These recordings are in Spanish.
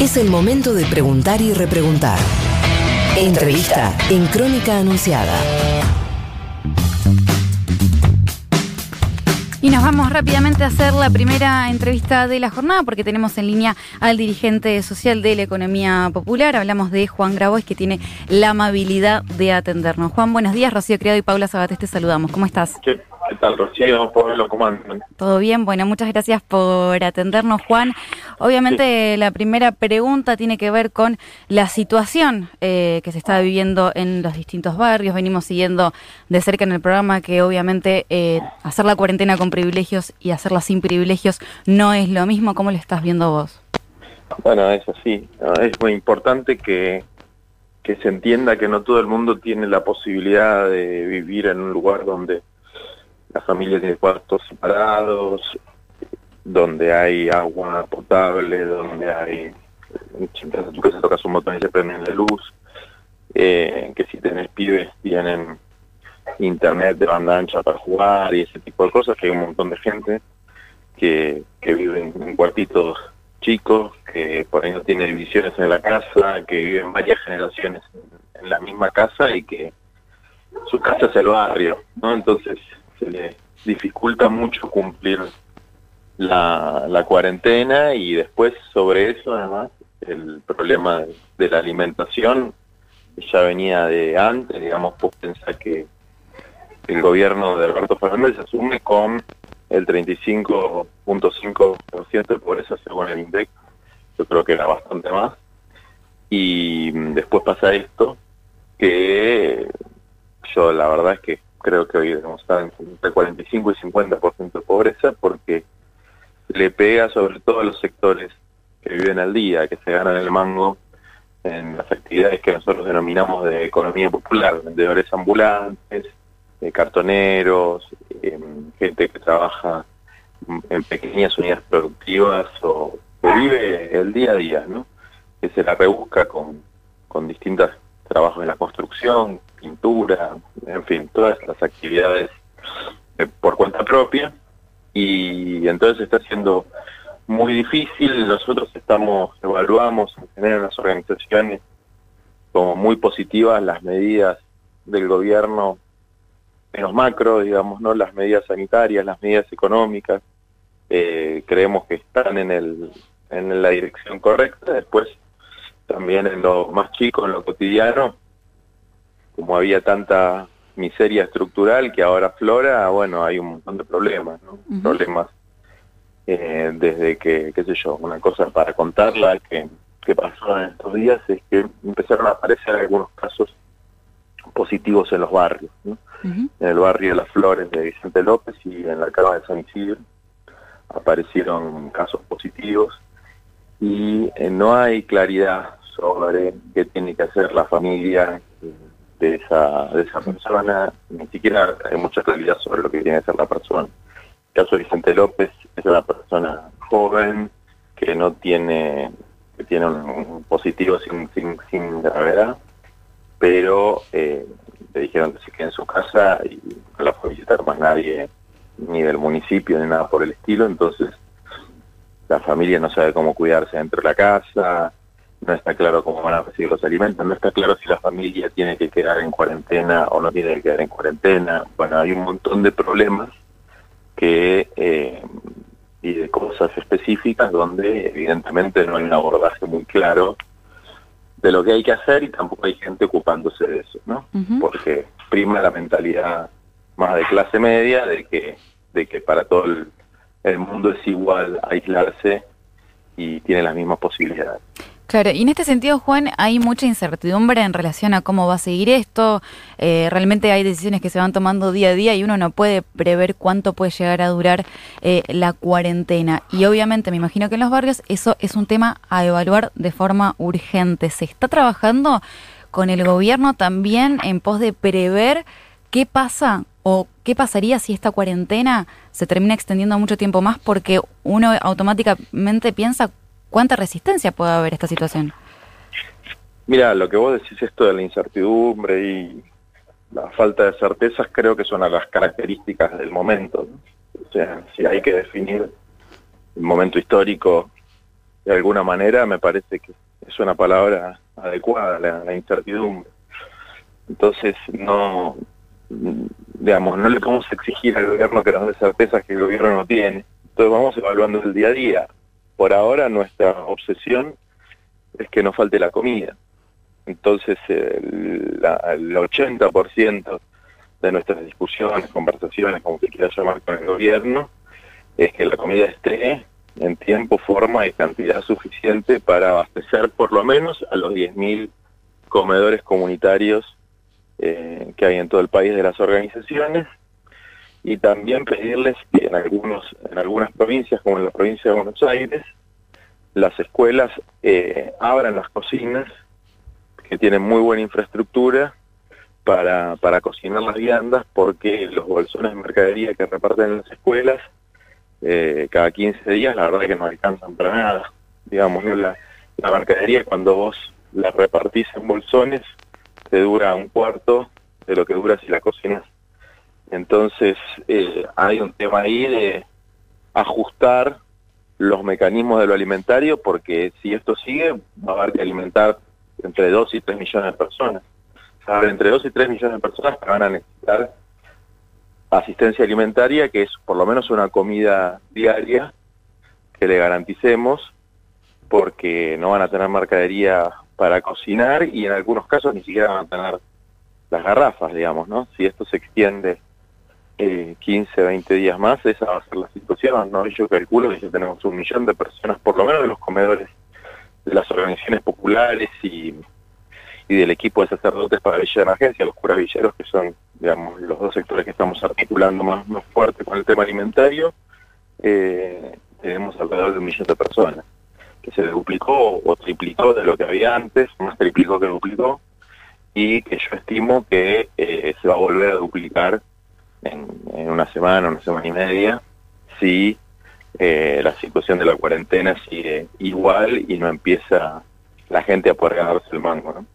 Es el momento de preguntar y repreguntar. Entrevista en Crónica Anunciada. Y nos vamos rápidamente a hacer la primera entrevista de la jornada porque tenemos en línea al dirigente social de la economía popular. Hablamos de Juan Grabois que tiene la amabilidad de atendernos. Juan, buenos días. Rocío Criado y Paula Sabates te saludamos. ¿Cómo estás? ¿Qué, qué tal, Rocío? ¿cómo andan? Todo bien. Bueno, muchas gracias por atendernos, Juan. Obviamente la primera pregunta tiene que ver con la situación eh, que se está viviendo en los distintos barrios. Venimos siguiendo de cerca en el programa que obviamente eh, hacer la cuarentena con privilegios y hacerla sin privilegios no es lo mismo. ¿Cómo lo estás viendo vos? Bueno, es así. No, Es muy importante que, que se entienda que no todo el mundo tiene la posibilidad de vivir en un lugar donde la familia tiene cuartos separados, donde hay agua potable, donde hay... Si entras a tu casa, tocas un botón y se prende la luz, eh, que si tenés pibes tienen internet de banda ancha para jugar y ese tipo de cosas, que hay un montón de gente que, que vive en cuartitos chicos, que por ahí no tiene divisiones en la casa, que viven varias generaciones en, en la misma casa y que su casa es el barrio, ¿no? Entonces se le dificulta mucho cumplir la, cuarentena y después sobre eso además el problema de, la alimentación ya venía de antes, digamos, vos pensás que el gobierno de Alberto Fernández asume con el 35.5% de pobreza según el INDEC, yo creo que era bastante más, y después pasa esto, que yo la verdad es que creo que hoy debemos estar entre 45 y 50% de pobreza porque le pega sobre todo a los sectores que viven al día, que se ganan el mango en las actividades que nosotros denominamos de economía popular, vendedores ambulantes, eh, cartoneros, eh, gente que trabaja en pequeñas unidades productivas o que vive el día a día, ¿no? Que se la rebusca con, con distintos trabajos en la construcción, pintura, en fin, todas las actividades eh, por cuenta propia y entonces está siendo muy difícil. Nosotros estamos, evaluamos en general en las organizaciones como muy positivas las medidas del gobierno menos macro, digamos, ¿no? Las medidas sanitarias, las medidas económicas, eh, creemos que están en, el, en la dirección correcta. Después, también en lo más chico, en lo cotidiano, como había tanta miseria estructural que ahora flora, bueno, hay un montón de problemas, ¿no? Problemas eh, desde que, qué sé yo, una cosa para contarla que, que pasó en estos días es que empezaron a aparecer algunos casos positivos en los barrios, ¿no? En el barrio de Las Flores de Vicente López y en la cama de San Isidro aparecieron casos positivos y eh, no hay claridad sobre qué tiene que hacer la familia eh, de esa, de esa persona, ni siquiera hay mucha claridad sobre lo que tiene que hacer la persona. El caso de Vicente López es una persona joven que no tiene, que tiene un, un positivo sin, sin, sin gravedad, pero eh, le dijeron que se quede en su casa y no la fue a visitar más nadie, ni del municipio, ni nada por el estilo, entonces la familia no sabe cómo cuidarse dentro de la casa, no está claro cómo van a recibir los alimentos, no está claro si la familia tiene que quedar en cuarentena o no tiene que quedar en cuarentena. Bueno, hay un montón de problemas que eh, y de cosas específicas donde evidentemente no hay un abordaje muy claro de lo que hay que hacer y tampoco hay gente ocupándose de eso, ¿no? Porque prima la mentalidad más de clase media de que de que para todo el, el mundo es igual aislarse y tiene las mismas posibilidades. Claro, y en este sentido, Juan, hay mucha incertidumbre en relación a cómo va a seguir esto. Eh, realmente hay decisiones que se van tomando día a día y uno no puede prever cuánto puede llegar a durar eh, la cuarentena. Y obviamente, me imagino que en los barrios eso es un tema a evaluar de forma urgente. ¿Se está trabajando con el gobierno también en pos de prever qué pasa o qué pasaría si esta cuarentena se termina extendiendo mucho tiempo más? Porque uno automáticamente piensa cuánta resistencia puede haber esta situación. Mira, lo que vos decís esto de la incertidumbre y la falta de certezas creo que son a las características del momento. O sea, si hay que definir el momento histórico de alguna manera me parece que es una palabra adecuada, la, incertidumbre. Entonces, no, digamos, no le podemos exigir al gobierno que nos dé certezas que el gobierno no tiene. Entonces vamos evaluando el día a día. Por ahora nuestra obsesión es que no falte la comida. Entonces el, el 80% de nuestras discusiones, conversaciones, como se quiera llamar con el gobierno, es que la comida esté en tiempo, forma y cantidad suficiente para abastecer por lo menos a los 10.000 comedores comunitarios eh, que hay en todo el país de las organizaciones y también pedirles que en, algunos, en algunas provincias, como en la provincia de Buenos Aires, las escuelas eh, abran las cocinas que tienen muy buena infraestructura para, para cocinar las viandas porque los bolsones de mercadería que reparten en las escuelas eh, cada 15 días, la verdad que no alcanzan para nada. Digamos, la, la mercadería cuando vos la repartís en bolsones, te dura un cuarto de lo que dura si la cocinas. Entonces, eh, hay un tema ahí de ajustar los mecanismos de lo alimentario, porque si esto sigue, va a haber que alimentar entre 2 y 3 millones de personas. Entre 2 y 3 millones de personas que van a necesitar asistencia alimentaria, que es por lo menos una comida diaria que le garanticemos, porque no van a tener mercadería para cocinar y en algunos casos ni siquiera van a tener las garrafas, digamos, ¿no? Si esto se extiende eh, 15, 20 días más, esa va a ser la situación, ¿no? Yo calculo que ya tenemos un millón de personas, por lo menos de los comedores de las organizaciones populares y y del equipo de sacerdotes para Villa de Emergencia, los curas villeros, que son, digamos, los dos sectores que estamos articulando más, fuerte con el tema alimentario, eh, tenemos alrededor de un millón de personas, que se duplicó o triplicó de lo que había antes, más triplicó que duplicó, y que yo estimo que eh, se va a volver a duplicar en, una semana, una semana y media, si eh, la situación de la cuarentena sigue igual y no empieza la gente a poder ganarse el mango, ¿no?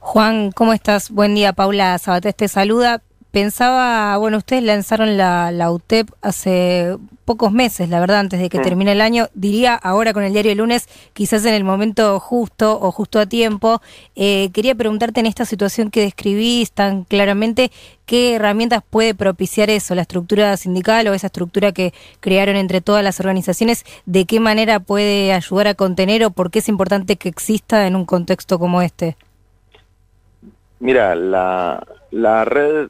Juan, ¿cómo estás? Buen día, Paula Sabatés te saluda. Pensaba, bueno, ustedes lanzaron la, la UTEP hace pocos meses, la verdad, antes de que termine el año. Diría ahora con el diario el lunes, quizás en el momento justo o justo a tiempo. Eh, quería preguntarte en esta situación que describís tan claramente, ¿qué herramientas puede propiciar eso, la estructura sindical o esa estructura que crearon entre todas las organizaciones? ¿De qué manera puede ayudar a contener o por qué es importante que exista en un contexto como este? Mira, la, la red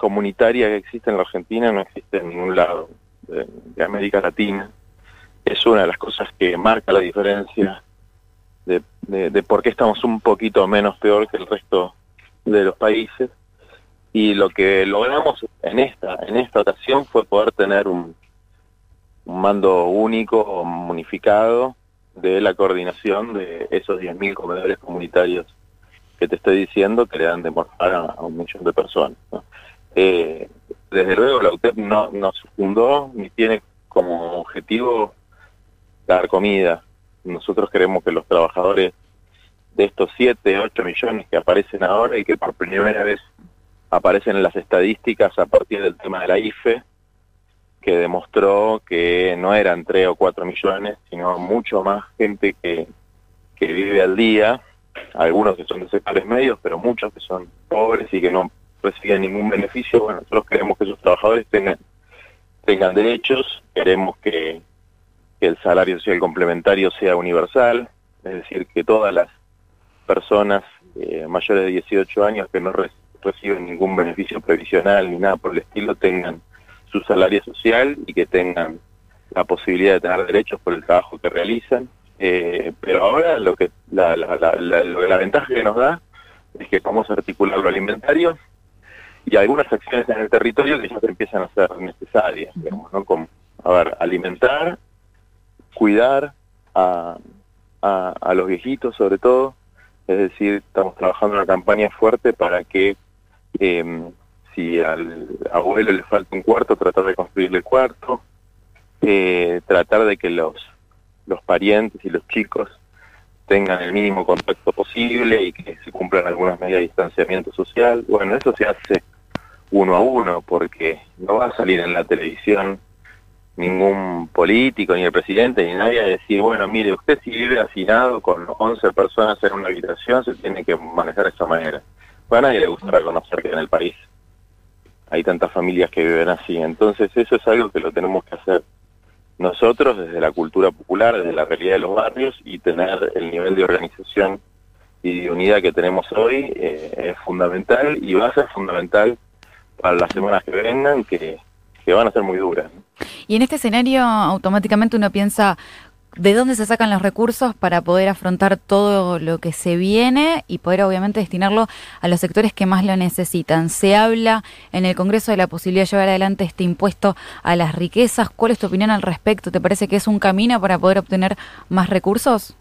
comunitaria que existe en la Argentina no existe en ningún lado de, América Latina. Es una de las cosas que marca la diferencia de, de, por qué estamos un poquito menos peor que el resto de los países. Y lo que logramos en esta, en esta ocasión fue poder tener un, un mando único unificado de la coordinación de esos 10.000 comedores comunitarios que te estoy diciendo que le dan de morfar a, un millón de personas. Eh, desde luego la UTEP no, no se fundó ni tiene como objetivo dar comida. Nosotros queremos que los trabajadores de estos 7, 8 millones que aparecen ahora y que por primera vez aparecen en las estadísticas a partir del tema de la IFE, que demostró que no eran 3 o 4 millones, sino mucho más gente que, que vive al día algunos que son de sectores medios, pero muchos que son pobres y que no reciben ningún beneficio. Bueno, nosotros queremos que esos trabajadores tengan, tengan derechos, queremos que, el salario social complementario sea universal, es decir, que todas las personas eh, mayores de 18 años que no reciben ningún beneficio previsional ni nada por el estilo tengan su salario social y que tengan la posibilidad de tener derechos por el trabajo que realizan. Eh, pero ahora lo que la, la, la, ventaja que nos da es que vamos a articular lo alimentario y algunas acciones en el territorio que ya empiezan a ser necesarias, digamos, ¿no? Como, a ver, alimentar, cuidar a, a, los viejitos sobre todo, es decir, estamos trabajando una campaña fuerte para que eh, si al abuelo le falta un cuarto, tratar de construirle el cuarto, eh, tratar de que los los parientes y los chicos tengan el mínimo contacto posible y que se cumplan algunas medidas de distanciamiento social. Bueno, eso se hace uno a uno porque no va a salir en la televisión ningún político, ni el presidente, ni nadie a decir, bueno, mire, usted si vive hacinado con 11 personas en una habitación, se tiene que manejar de esa manera. Bueno, a nadie le gusta reconocer que en el país hay tantas familias que viven así. Entonces eso es algo que lo tenemos que hacer nosotros desde la cultura popular, desde la realidad de los barrios y tener el nivel de organización y de unidad que tenemos hoy eh, es fundamental y va a ser fundamental para las semanas que vengan, que, que van a ser muy duras. Y en este escenario automáticamente uno piensa, ¿de dónde se sacan los recursos para poder afrontar todo lo que se viene y poder obviamente destinarlo a los sectores que más lo necesitan? Se habla en el Congreso de la posibilidad de llevar adelante este impuesto a las riquezas. ¿Cuál es tu opinión al respecto? ¿Te parece que es un camino para poder obtener más recursos?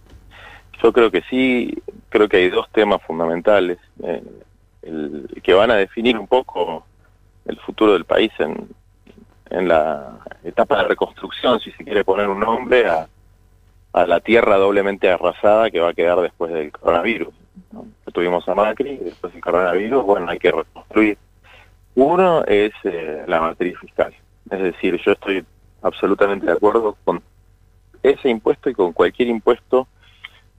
Yo creo que sí, creo que hay dos temas fundamentales eh, que van a definir un poco el futuro del país en, en la etapa de reconstrucción, si se quiere poner un nombre, a, a la tierra doblemente arrasada que va a quedar después del coronavirus. Tuvimos a Macri, después del coronavirus, bueno, hay que reconstruir. Uno es eh, la matriz fiscal, es decir, yo estoy absolutamente de acuerdo con ese impuesto y con cualquier impuesto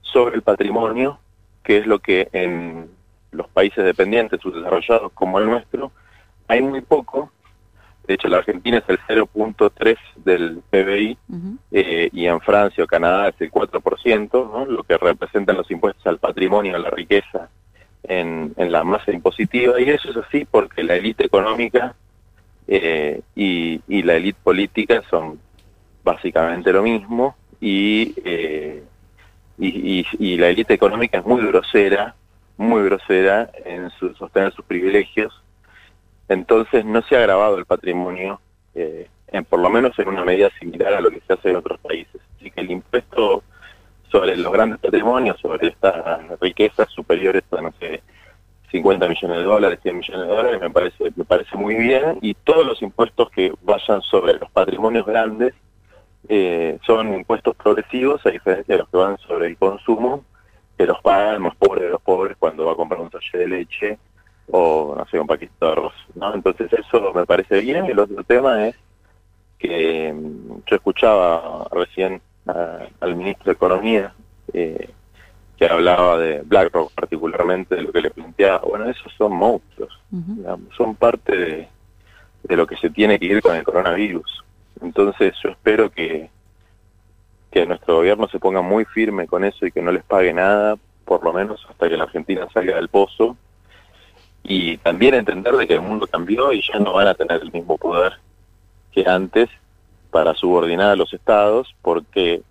sobre el patrimonio, que es lo que en los países dependientes, subdesarrollados como el nuestro, hay muy poco. De hecho, la Argentina es el 0.3 del PBI eh, y en Francia o Canadá es el 4%, ¿no? lo que representan los impuestos al patrimonio, a la riqueza en, en la masa impositiva. Y eso es así porque la élite económica eh, y, y, la élite política son básicamente lo mismo y, eh, y, y, y la élite económica es muy grosera, muy grosera en su, sostener sus privilegios entonces no se ha agravado el patrimonio, eh, en, por lo menos en una medida similar a lo que se hace en otros países. Así que el impuesto sobre los grandes patrimonios, sobre estas riquezas superiores a, no sé, 50 millones de dólares, 100 millones de dólares, me parece, me parece muy bien. Y todos los impuestos que vayan sobre los patrimonios grandes eh, son impuestos progresivos, a diferencia de los que van sobre el consumo, que los pagan el más pobre de los pobres cuando va a comprar un sachet de leche o no sé, de arroz, ¿no? Entonces eso me parece bien. Y el otro tema es que mm, yo escuchaba recién al ministro de Economía eh, que hablaba de BlackRock particularmente, de lo que le planteaba. Bueno, esos son monstruos, son parte de, de lo que se tiene que ir con el coronavirus. Entonces yo espero que, que nuestro gobierno se ponga muy firme con eso y que no les pague nada, por lo menos hasta que la Argentina salga del pozo y también entender de que el mundo cambió y ya no van a tener el mismo poder que antes para subordinar a los estados, porque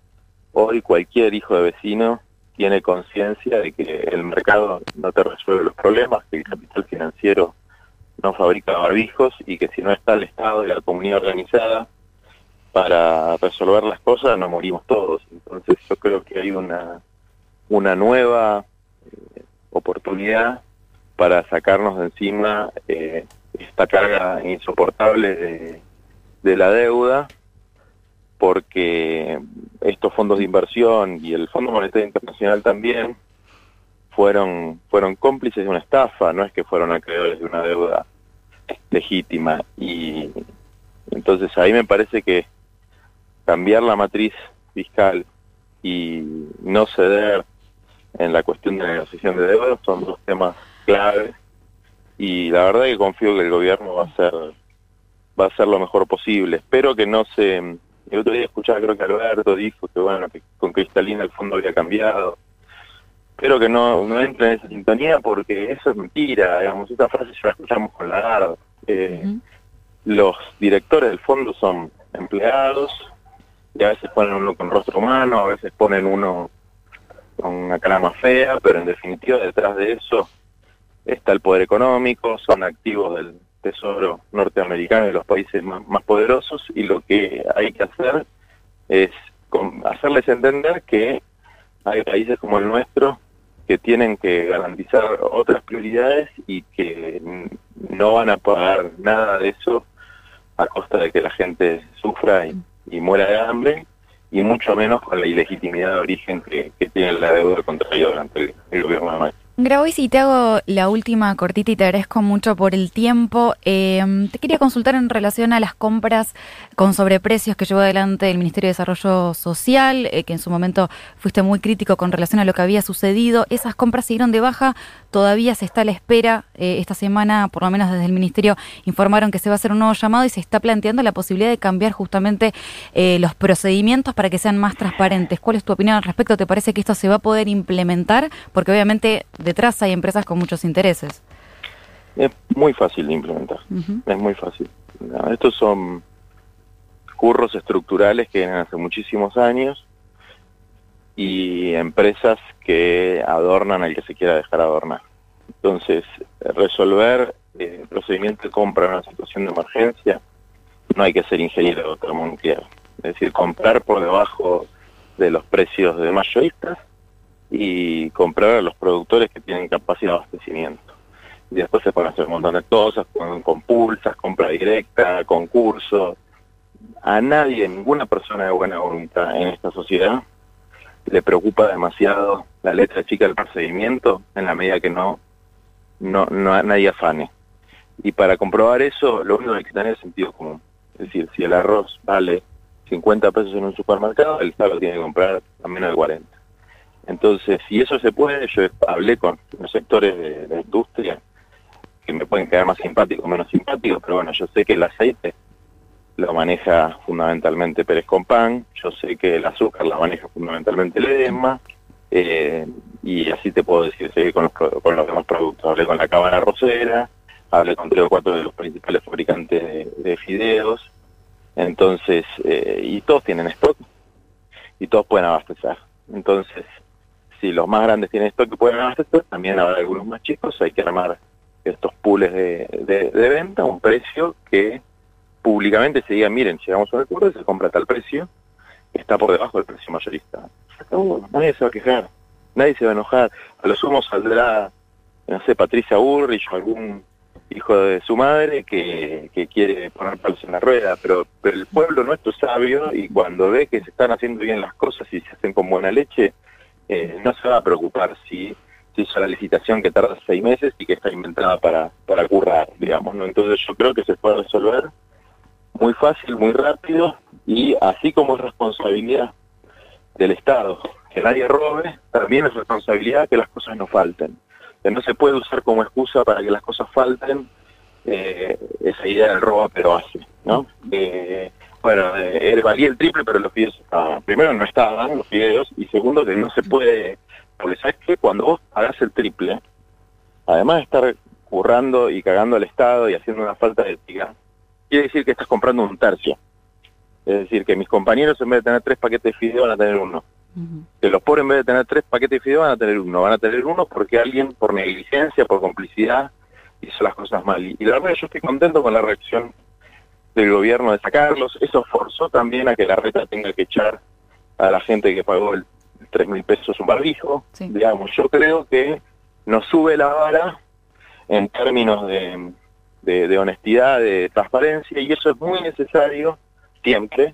hoy cualquier hijo de vecino tiene conciencia de que el mercado no te resuelve los problemas, que el capital financiero no fabrica barbijos y que si no está el Estado y la comunidad organizada para resolver las cosas, nos morimos todos. Entonces yo creo que hay una, una nueva eh, oportunidad para sacarnos de encima eh, esta carga insoportable de, la deuda, porque estos fondos de inversión y el Fondo Monetario Internacional también fueron, fueron cómplices de una estafa, no es que fueron acreedores de una deuda legítima. Y entonces ahí me parece que cambiar la matriz fiscal y no ceder en la cuestión de negociación de deuda son dos temas clave y la verdad que confío que el gobierno va a hacer va a hacer lo mejor posible. Espero que no se el otro día escuchaba creo que Alberto dijo que bueno que con Cristalina el fondo había cambiado. Espero que no, no entre en esa sintonía porque eso es mentira, digamos, esta frase ya la escuchamos con la eh, Los directores del fondo son empleados y a veces ponen uno con rostro humano, a veces ponen uno con una cara más fea, pero en definitiva detrás de eso está el poder económico, son activos del tesoro norteamericano de los países más, poderosos y lo que hay que hacer es hacerles entender que hay países como el nuestro que tienen que garantizar otras prioridades y que no van a pagar nada de eso a costa de que la gente sufra y, muera de hambre y mucho menos con la ilegitimidad de origen que, tiene la deuda contraída durante el, gobierno de Macri. Grabois, y te hago la última cortita y te agradezco mucho por el tiempo. Eh, te quería consultar en relación a las compras con sobreprecios que llevó adelante el Ministerio de Desarrollo Social, eh, que en su momento fuiste muy crítico con relación a lo que había sucedido. Esas compras siguieron de baja, todavía se está a la espera. Eh, esta semana, por lo menos desde el Ministerio, informaron que se va a hacer un nuevo llamado y se está planteando la posibilidad de cambiar justamente los procedimientos para que sean más transparentes. ¿Cuál es tu opinión al respecto? ¿Te parece que esto se va a poder implementar? Porque obviamente detrás hay empresas con muchos intereses. Es muy fácil de implementar, es muy fácil. estos son curros estructurales que vienen hace muchísimos años y empresas que adornan al que se quiera dejar adornar. Entonces, resolver el eh, procedimiento de compra en una situación de emergencia, no hay que ser ingeniero termonuclear. Es decir, comprar por debajo de los precios de mayoristas y comprar a los productores que tienen capacidad de abastecimiento. Y después se pueden hacer un montón de cosas, con, pulsas, compra directa, concursos. A nadie, ninguna persona de buena voluntad en esta sociedad le preocupa demasiado la letra chica del procedimiento en la medida que no, no, no nadie afane. Y para comprobar eso, lo único que hay que tener es sentido común. Es decir, si el arroz vale 50 pesos en un supermercado, el lo tiene que comprar a menos de 40. Entonces, si eso se puede, yo hablé con los sectores de la industria que me pueden quedar más simpáticos o menos simpáticos, pero bueno, yo sé que el aceite lo maneja fundamentalmente Pérez Compán, yo sé que el azúcar la maneja fundamentalmente Ledesma, eh, y así te puedo decir, seguir con los, con los demás productos. Hablé con la cámara rosera, hablé con tres o cuatro de los principales fabricantes de, fideos, entonces, eh, y todos tienen stock, y todos pueden abastecer. Entonces, si los más grandes tienen esto que pueden abastecer, también habrá algunos más chicos, hay que armar estos pools de, venta a un precio que públicamente se diga, miren, llegamos a un acuerdo y se compra tal precio, está por debajo del precio mayorista. nadie se va a quejar, nadie se va a enojar. A lo sumo saldrá, no sé, Patricia Burrich o algún hijo de su madre que, quiere poner palos en la rueda, pero, pero el pueblo nuestro es sabio y cuando ve que se están haciendo bien las cosas y se hacen con buena leche, eh, no se va a preocupar si se hizo la licitación que tarda seis meses y que está inventada para, para currar, digamos, ¿no? Entonces yo creo que se puede resolver muy fácil, muy rápido y así como es responsabilidad del Estado que nadie robe, también es responsabilidad que las cosas no falten. Que no se puede usar como excusa para que las cosas falten eh, esa idea del robo pero hace, ¿no? Eh, bueno, eh, valía el triple, pero los fideos estaban. Primero, no estaban los fideos, y segundo, que no se puede, porque sabes que cuando vos hagas el triple, además de estar currando y cagando al Estado y haciendo una falta de ética, quiere decir que estás comprando un tercio. Es decir, que mis compañeros en vez de tener tres paquetes de fideos van a tener uno. Que los pobres en vez de tener tres paquetes de fideos van a tener uno. Van a tener uno porque alguien, por negligencia, por complicidad, hizo las cosas mal. Y la verdad yo estoy contento con la reacción del gobierno de sacarlos. Eso forzó también a que la reta tenga que echar a la gente que pagó el, tres mil pesos un barbijo. Digamos, yo creo que nos sube la vara en términos de, de, honestidad, de transparencia, y eso es muy necesario siempre,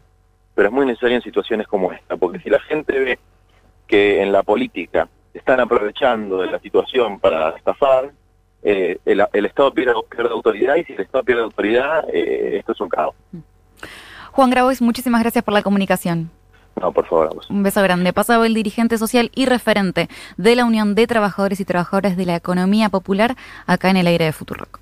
pero es muy necesario en situaciones como esta, porque si la gente ve que en la política están aprovechando de la situación para estafar, eh, el, Estado pierde, autoridad y si el Estado pierde autoridad, eh, esto es un caos. Juan Grabois, muchísimas gracias por la comunicación. No, por favor. Un beso grande. Pasado el dirigente social y referente de la Unión de Trabajadores y Trabajadoras de la Economía Popular acá en el aire de Futurock.